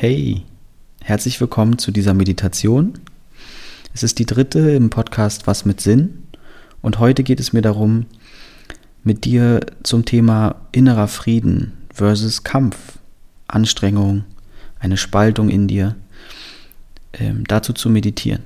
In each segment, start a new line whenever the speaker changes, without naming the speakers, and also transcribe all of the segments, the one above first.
Hey, herzlich willkommen zu dieser Meditation. Es ist die dritte im Podcast Was mit Sinn und heute geht es mir darum, mit dir zum Thema innerer Frieden versus Kampf, Anstrengung, eine Spaltung in dir, ähm, dazu zu meditieren.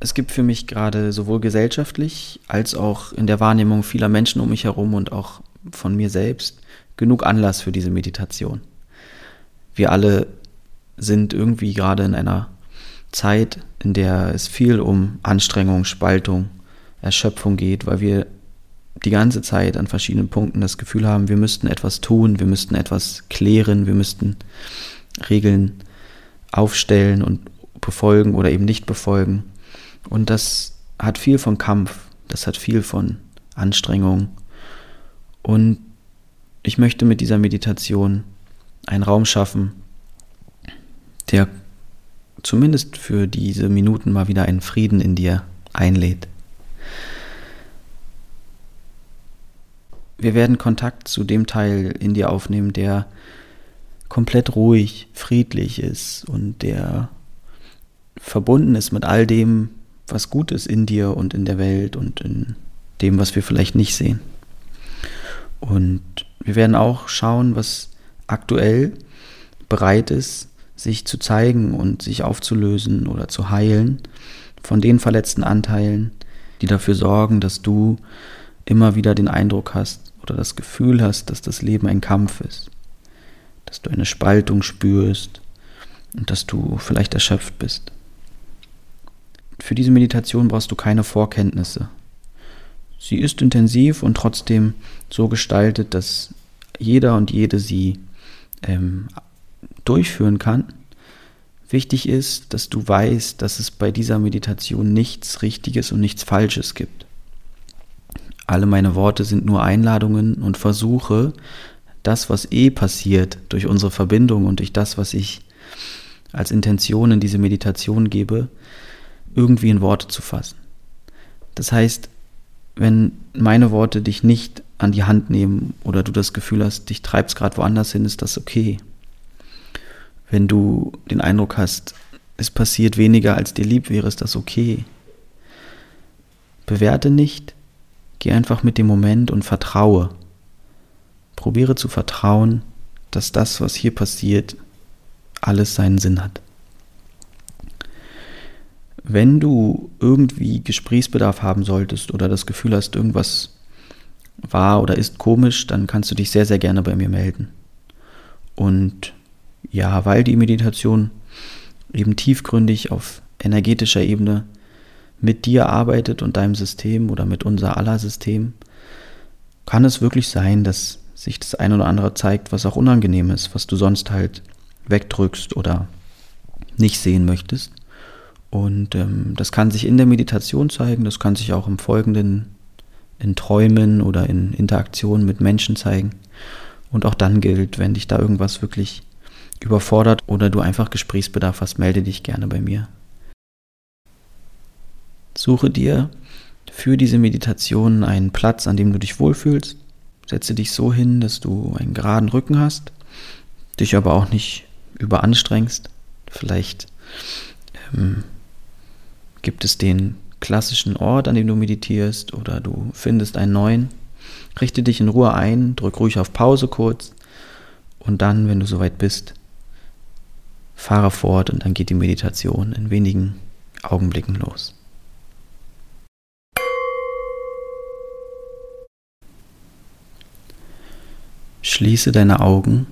Es gibt für mich gerade sowohl gesellschaftlich als auch in der Wahrnehmung vieler Menschen um mich herum und auch von mir selbst genug Anlass für diese Meditation. Wir alle sind irgendwie gerade in einer Zeit, in der es viel um Anstrengung, Spaltung, Erschöpfung geht, weil wir die ganze Zeit an verschiedenen Punkten das Gefühl haben, wir müssten etwas tun, wir müssten etwas klären, wir müssten Regeln aufstellen und befolgen oder eben nicht befolgen. Und das hat viel von Kampf, das hat viel von Anstrengung. Und ich möchte mit dieser Meditation einen Raum schaffen, der zumindest für diese Minuten mal wieder einen Frieden in dir einlädt. Wir werden Kontakt zu dem Teil in dir aufnehmen, der komplett ruhig, friedlich ist und der verbunden ist mit all dem, was gut ist in dir und in der Welt und in dem, was wir vielleicht nicht sehen. Und wir werden auch schauen, was aktuell bereit ist, sich zu zeigen und sich aufzulösen oder zu heilen von den verletzten Anteilen, die dafür sorgen, dass du immer wieder den Eindruck hast oder das Gefühl hast, dass das Leben ein Kampf ist, dass du eine Spaltung spürst und dass du vielleicht erschöpft bist. Für diese Meditation brauchst du keine Vorkenntnisse. Sie ist intensiv und trotzdem so gestaltet, dass jeder und jede sie ähm, durchführen kann. Wichtig ist, dass du weißt, dass es bei dieser Meditation nichts Richtiges und nichts Falsches gibt. Alle meine Worte sind nur Einladungen und Versuche, das, was eh passiert durch unsere Verbindung und durch das, was ich als Intention in diese Meditation gebe, irgendwie in Worte zu fassen. Das heißt, wenn meine Worte dich nicht an die Hand nehmen oder du das Gefühl hast, dich treibst gerade woanders hin, ist das okay. Wenn du den Eindruck hast, es passiert weniger, als dir lieb wäre, ist das okay. Bewerte nicht, geh einfach mit dem Moment und vertraue. Probiere zu vertrauen, dass das, was hier passiert, alles seinen Sinn hat. Wenn du irgendwie Gesprächsbedarf haben solltest oder das Gefühl hast, irgendwas war oder ist komisch, dann kannst du dich sehr, sehr gerne bei mir melden. Und ja, weil die Meditation eben tiefgründig auf energetischer Ebene mit dir arbeitet und deinem System oder mit unser aller System, kann es wirklich sein, dass sich das ein oder andere zeigt, was auch unangenehm ist, was du sonst halt wegdrückst oder nicht sehen möchtest. Und ähm, das kann sich in der Meditation zeigen, das kann sich auch im Folgenden in Träumen oder in Interaktionen mit Menschen zeigen. Und auch dann gilt, wenn dich da irgendwas wirklich überfordert oder du einfach Gesprächsbedarf hast, melde dich gerne bei mir. Suche dir für diese Meditation einen Platz, an dem du dich wohlfühlst. Setze dich so hin, dass du einen geraden Rücken hast, dich aber auch nicht überanstrengst. Vielleicht ähm, gibt es den klassischen Ort, an dem du meditierst oder du findest einen neuen. Richte dich in Ruhe ein, drück ruhig auf Pause kurz und dann, wenn du soweit bist, fahre fort und dann geht die Meditation in wenigen Augenblicken los. Schließe deine Augen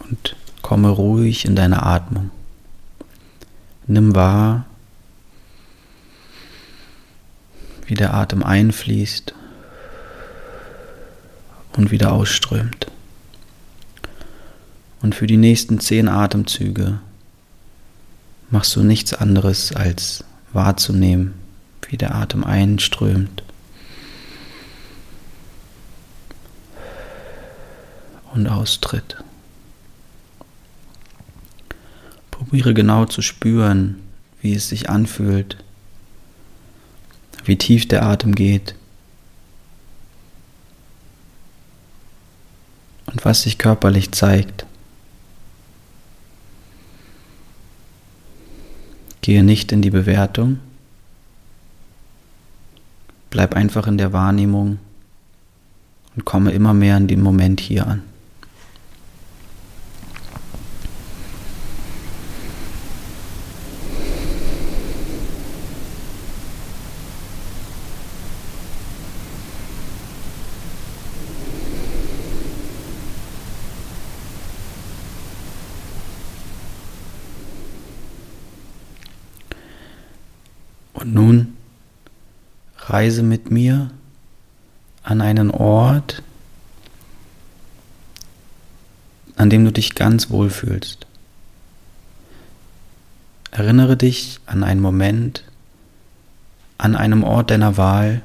und komme ruhig in deine Atmung. Nimm wahr, wie der Atem einfließt und wieder ausströmt. Und für die nächsten zehn Atemzüge machst du nichts anderes als wahrzunehmen, wie der Atem einströmt und austritt. Probiere genau zu spüren, wie es sich anfühlt, wie tief der Atem geht und was sich körperlich zeigt. Gehe nicht in die Bewertung, bleib einfach in der Wahrnehmung und komme immer mehr in den Moment hier an. Und nun reise mit mir an einen Ort, an dem du dich ganz wohl fühlst. Erinnere dich an einen Moment, an einem Ort deiner Wahl,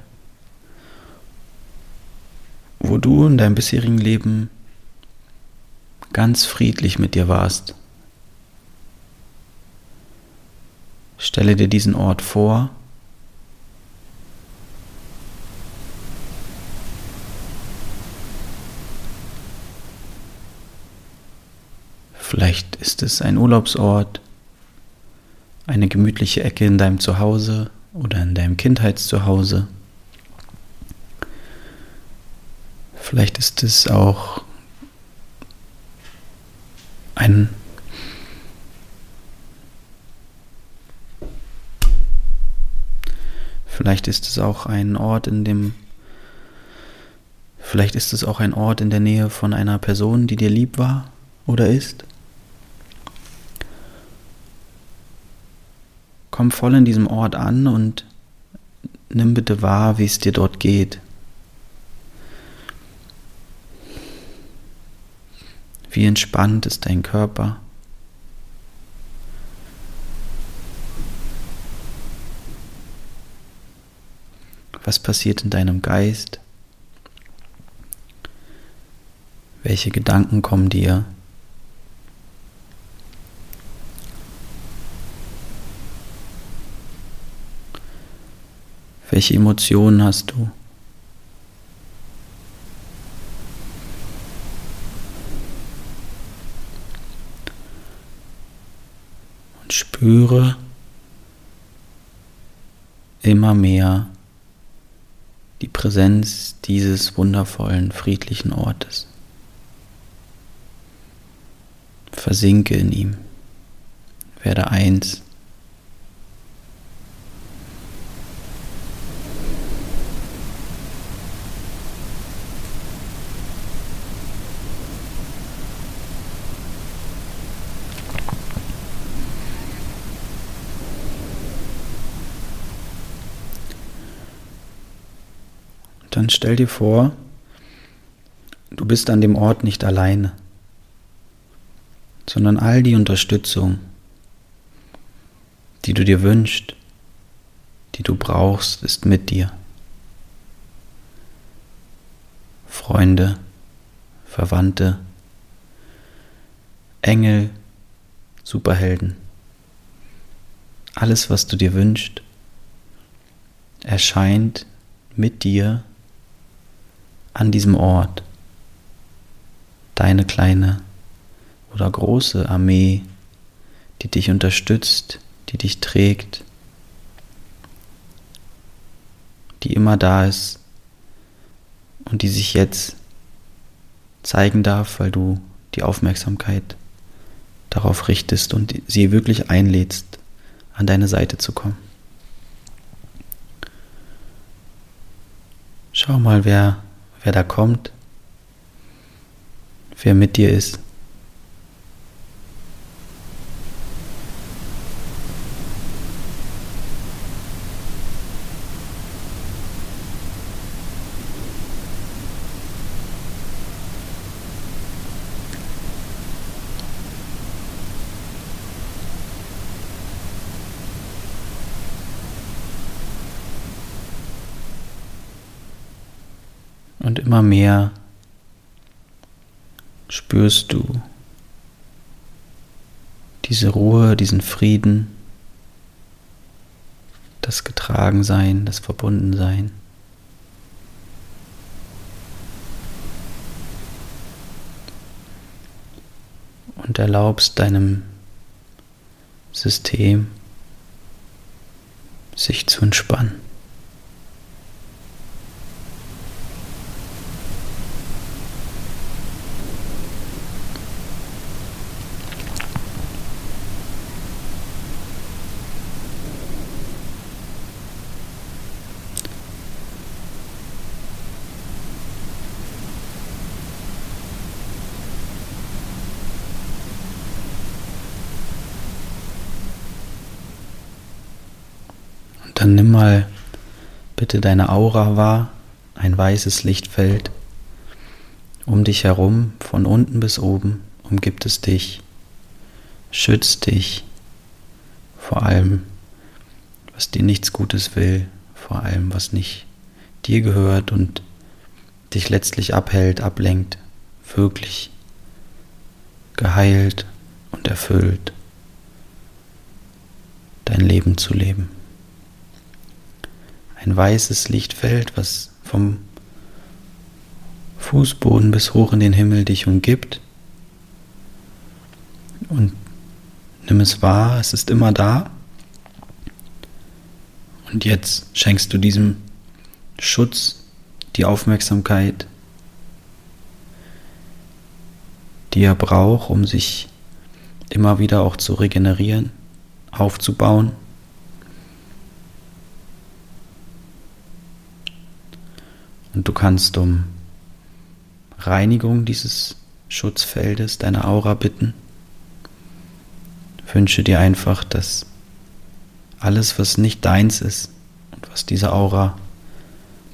wo du in deinem bisherigen Leben ganz friedlich mit dir warst. Stelle dir diesen Ort vor. Vielleicht ist es ein Urlaubsort, eine gemütliche Ecke in deinem Zuhause oder in deinem Kindheitszuhause. Vielleicht ist es auch ein Vielleicht ist es auch ein Ort, in dem Vielleicht ist es auch ein Ort in der Nähe von einer Person, die dir lieb war oder ist. Komm voll in diesem Ort an und nimm bitte wahr, wie es dir dort geht. Wie entspannt ist dein Körper? Was passiert in deinem Geist? Welche Gedanken kommen dir? Welche Emotionen hast du? Und spüre immer mehr die Präsenz dieses wundervollen, friedlichen Ortes. Versinke in ihm, werde eins. Dann stell dir vor, du bist an dem Ort nicht alleine, sondern all die Unterstützung, die du dir wünschst, die du brauchst, ist mit dir. Freunde, Verwandte, Engel, Superhelden, alles, was du dir wünschst, erscheint mit dir an diesem Ort deine kleine oder große Armee, die dich unterstützt, die dich trägt, die immer da ist und die sich jetzt zeigen darf, weil du die Aufmerksamkeit darauf richtest und sie wirklich einlädst, an deine Seite zu kommen. Schau mal, wer wer da kommt, wer mit dir ist. Und immer mehr spürst du diese Ruhe, diesen Frieden, das Getragensein, das Verbundensein. Und erlaubst deinem System sich zu entspannen. Dann nimm mal bitte deine Aura wahr, ein weißes Lichtfeld. Um dich herum, von unten bis oben, umgibt es dich, schützt dich vor allem, was dir nichts Gutes will, vor allem, was nicht dir gehört und dich letztlich abhält, ablenkt, wirklich geheilt und erfüllt dein Leben zu leben ein weißes Lichtfeld, was vom Fußboden bis hoch in den Himmel dich umgibt. Und nimm es wahr, es ist immer da. Und jetzt schenkst du diesem Schutz die Aufmerksamkeit, die er braucht, um sich immer wieder auch zu regenerieren, aufzubauen. Und du kannst um Reinigung dieses Schutzfeldes, deiner Aura bitten. Wünsche dir einfach, dass alles, was nicht deins ist und was diese Aura,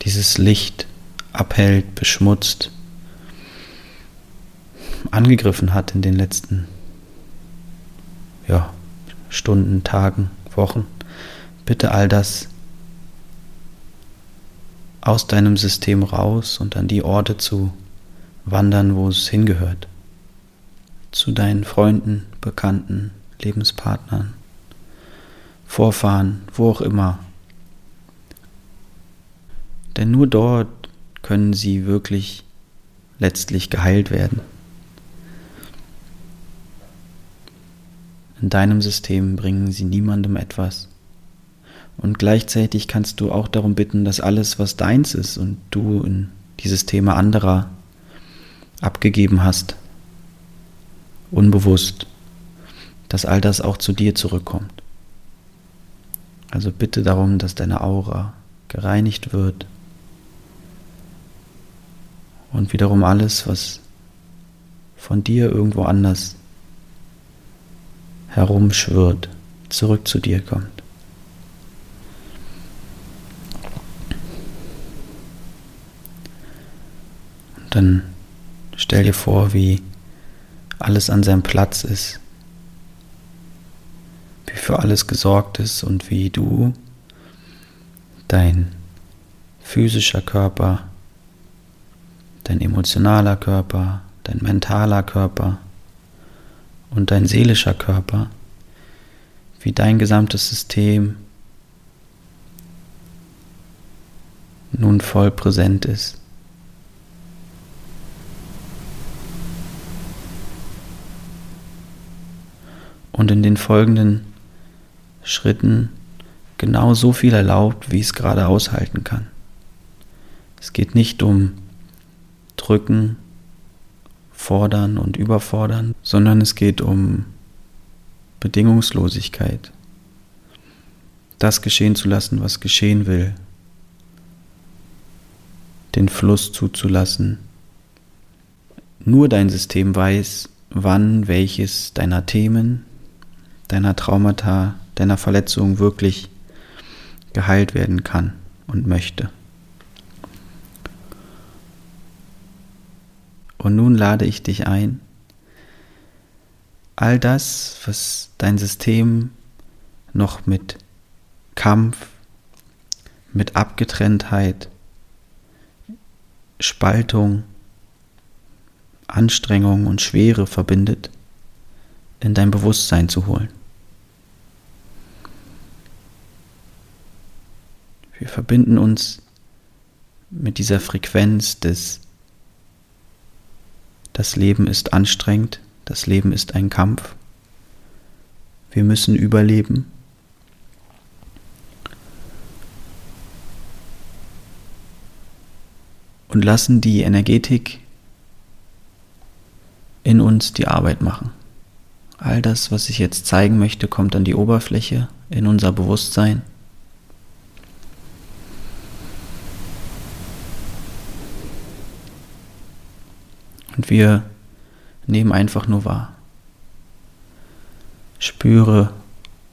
dieses Licht abhält, beschmutzt, angegriffen hat in den letzten ja, Stunden, Tagen, Wochen, bitte all das aus deinem System raus und an die Orte zu wandern, wo es hingehört. Zu deinen Freunden, Bekannten, Lebenspartnern, Vorfahren, wo auch immer. Denn nur dort können sie wirklich letztlich geheilt werden. In deinem System bringen sie niemandem etwas. Und gleichzeitig kannst du auch darum bitten, dass alles, was deins ist und du in die Systeme anderer abgegeben hast, unbewusst, dass all das auch zu dir zurückkommt. Also bitte darum, dass deine Aura gereinigt wird und wiederum alles, was von dir irgendwo anders herumschwirrt, zurück zu dir kommt. Dann stell dir vor, wie alles an seinem Platz ist, wie für alles gesorgt ist und wie du dein physischer Körper, dein emotionaler Körper, dein mentaler Körper und dein seelischer Körper, wie dein gesamtes System nun voll präsent ist. Und in den folgenden Schritten genau so viel erlaubt, wie es gerade aushalten kann. Es geht nicht um Drücken, Fordern und Überfordern, sondern es geht um Bedingungslosigkeit. Das geschehen zu lassen, was geschehen will. Den Fluss zuzulassen. Nur dein System weiß, wann welches deiner Themen deiner Traumata, deiner Verletzung wirklich geheilt werden kann und möchte. Und nun lade ich dich ein, all das, was dein System noch mit Kampf, mit Abgetrenntheit, Spaltung, Anstrengung und Schwere verbindet, in dein Bewusstsein zu holen. Wir verbinden uns mit dieser Frequenz des Das Leben ist anstrengend, das Leben ist ein Kampf, wir müssen überleben. Und lassen die Energetik in uns die Arbeit machen. All das, was ich jetzt zeigen möchte, kommt an die Oberfläche in unser Bewusstsein. Wir nehmen einfach nur wahr. Spüre,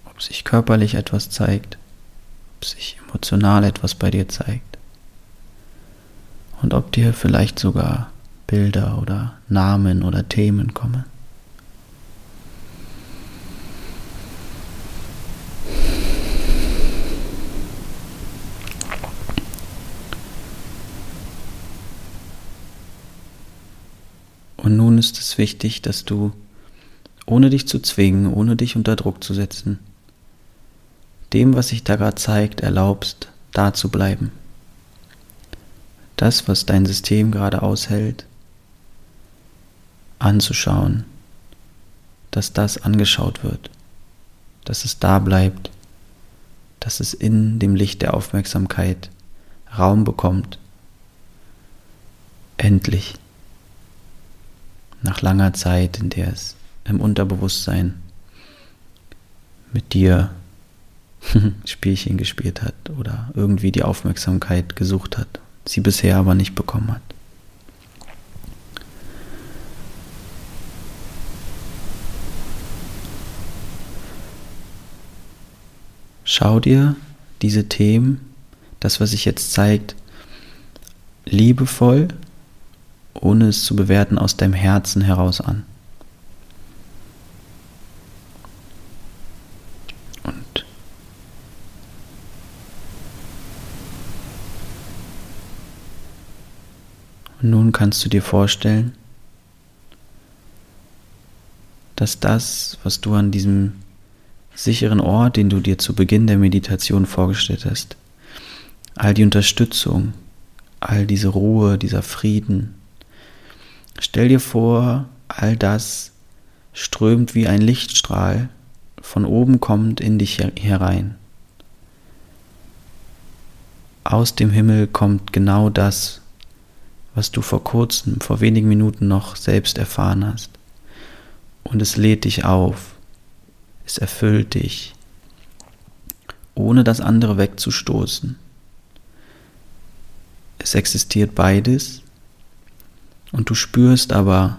ob sich körperlich etwas zeigt, ob sich emotional etwas bei dir zeigt. Und ob dir vielleicht sogar Bilder oder Namen oder Themen kommen. Und nun ist es wichtig, dass du, ohne dich zu zwingen, ohne dich unter Druck zu setzen, dem, was sich da gerade zeigt, erlaubst, da zu bleiben. Das, was dein System gerade aushält, anzuschauen, dass das angeschaut wird, dass es da bleibt, dass es in dem Licht der Aufmerksamkeit Raum bekommt. Endlich nach langer Zeit, in der es im Unterbewusstsein mit dir Spielchen gespielt hat oder irgendwie die Aufmerksamkeit gesucht hat, sie bisher aber nicht bekommen hat. Schau dir diese Themen, das, was sich jetzt zeigt, liebevoll ohne es zu bewerten, aus deinem Herzen heraus an. Und nun kannst du dir vorstellen, dass das, was du an diesem sicheren Ort, den du dir zu Beginn der Meditation vorgestellt hast, all die Unterstützung, all diese Ruhe, dieser Frieden, Stell dir vor, all das strömt wie ein Lichtstrahl von oben kommend in dich herein. Aus dem Himmel kommt genau das, was du vor kurzem, vor wenigen Minuten noch selbst erfahren hast. Und es lädt dich auf, es erfüllt dich, ohne das andere wegzustoßen. Es existiert beides und du spürst aber,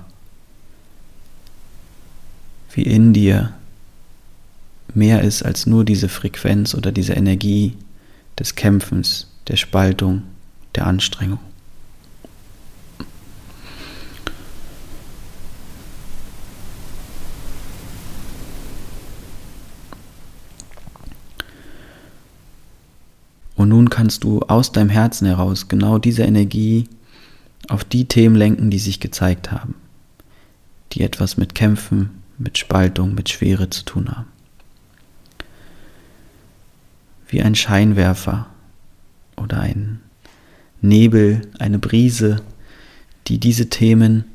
wie in dir mehr ist als nur diese Frequenz oder diese Energie des Kämpfens, der Spaltung, der Anstrengung. Und nun kannst du aus deinem Herzen heraus genau diese Energie auf die Themen lenken, die sich gezeigt haben, die etwas mit Kämpfen, mit Spaltung, mit Schwere zu tun haben. Wie ein Scheinwerfer oder ein Nebel, eine Brise, die diese Themen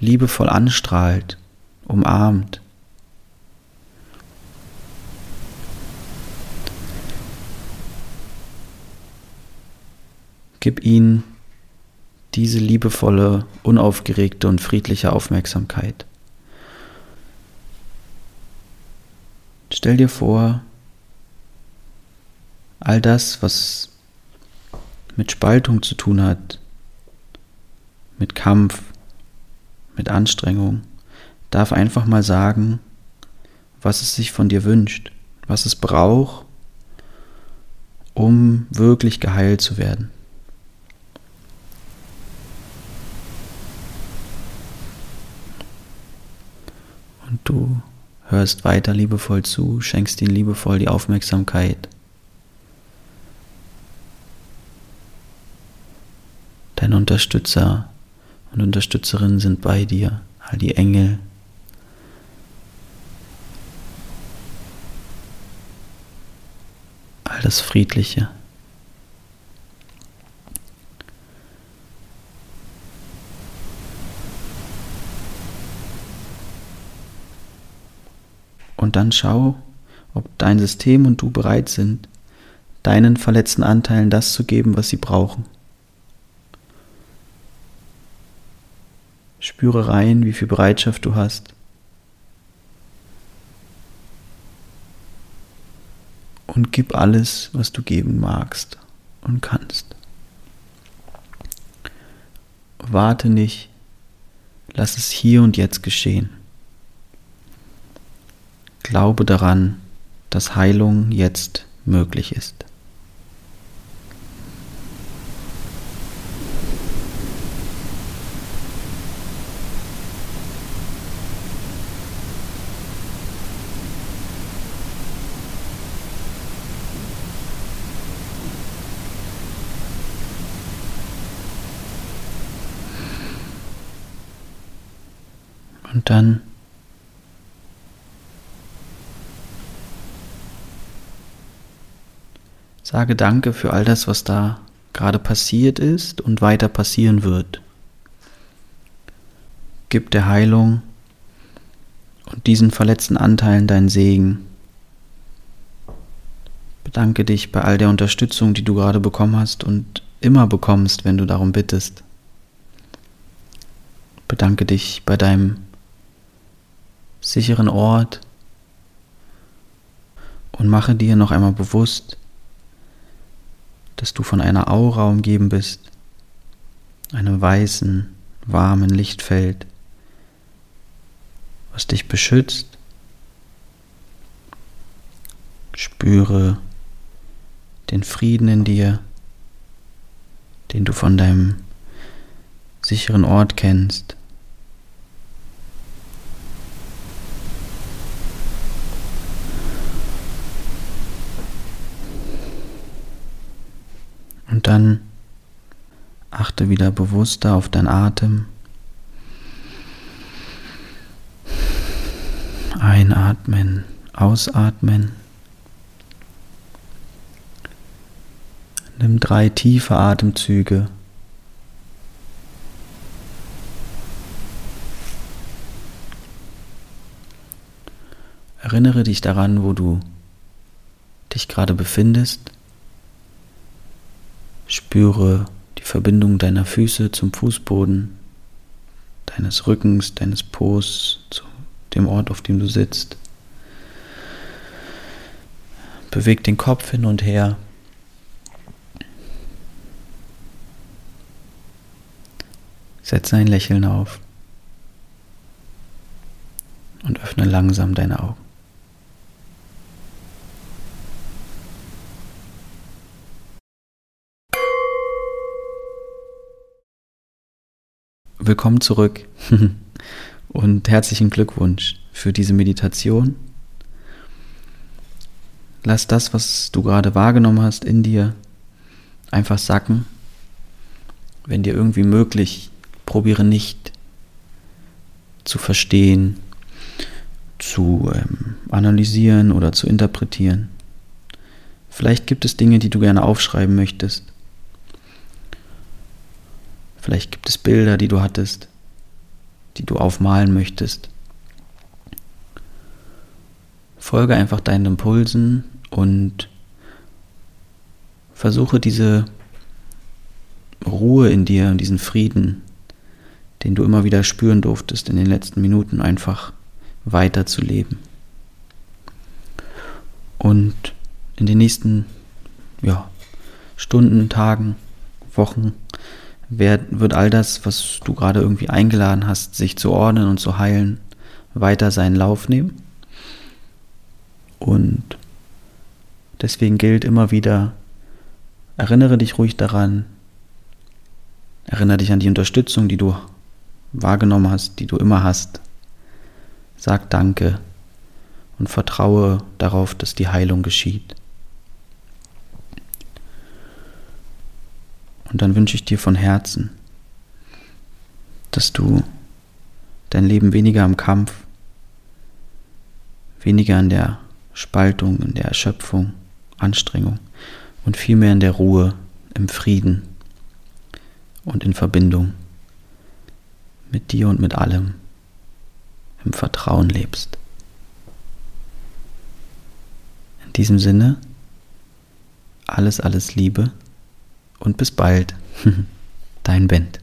liebevoll anstrahlt, umarmt. Gib ihnen diese liebevolle, unaufgeregte und friedliche Aufmerksamkeit. Stell dir vor, all das, was mit Spaltung zu tun hat, mit Kampf, mit Anstrengung, darf einfach mal sagen, was es sich von dir wünscht, was es braucht, um wirklich geheilt zu werden. und du hörst weiter liebevoll zu, schenkst ihnen liebevoll die Aufmerksamkeit. Dein Unterstützer und Unterstützerin sind bei dir, all die Engel. All das Friedliche. Und dann schau, ob dein System und du bereit sind, deinen verletzten Anteilen das zu geben, was sie brauchen. Spüre rein, wie viel Bereitschaft du hast. Und gib alles, was du geben magst und kannst. Warte nicht, lass es hier und jetzt geschehen. Glaube daran, dass Heilung jetzt möglich ist. Und dann sage Danke für all das, was da gerade passiert ist und weiter passieren wird. Gib der Heilung und diesen verletzten Anteilen deinen Segen. Bedanke dich bei all der Unterstützung, die du gerade bekommen hast und immer bekommst, wenn du darum bittest. Bedanke dich bei deinem sicheren Ort und mache dir noch einmal bewusst, dass du von einer Aura umgeben bist, einem weißen, warmen Lichtfeld, was dich beschützt. Spüre den Frieden in dir, den du von deinem sicheren Ort kennst. Und dann achte wieder bewusster auf deinen Atem. Einatmen, ausatmen. Nimm drei tiefe Atemzüge. Erinnere dich daran, wo du dich gerade befindest. Spüre die Verbindung deiner Füße zum Fußboden, deines Rückens, deines Po zu dem Ort, auf dem du sitzt. Beweg den Kopf hin und her. Setze ein Lächeln auf und öffne langsam deine Augen. Willkommen zurück und herzlichen Glückwunsch für diese Meditation. Lass das, was du gerade wahrgenommen hast, in dir einfach sacken. Wenn dir irgendwie möglich, probiere nicht zu verstehen, zu ähm, analysieren oder zu interpretieren. Vielleicht gibt es Dinge, die du gerne aufschreiben möchtest Vielleicht gibt es Bilder, die du hattest, die du aufmalen möchtest. Folge einfach deinen Impulsen und versuche diese Ruhe in dir und diesen Frieden, den du immer wieder spüren durftest in den letzten Minuten, einfach weiterzuleben. Und in den nächsten ja, Stunden, Tagen, Wochen wird all das, was du gerade irgendwie eingeladen hast, sich zu ordnen und zu heilen, weiter seinen Lauf nehmen. Und deswegen gilt immer wieder, erinnere dich ruhig daran, erinnere dich an die Unterstützung, die du wahrgenommen hast, die du immer hast. Sag Danke und vertraue darauf, dass die Heilung geschieht. Und dann wünsche ich dir von Herzen, dass du dein Leben weniger am Kampf, weniger an der Spaltung, in der Erschöpfung, Anstrengung, und vielmehr in der Ruhe, im Frieden und in Verbindung mit dir und mit allem, im Vertrauen lebst. In diesem Sinne, alles, alles Liebe und bis bald, dein Bent.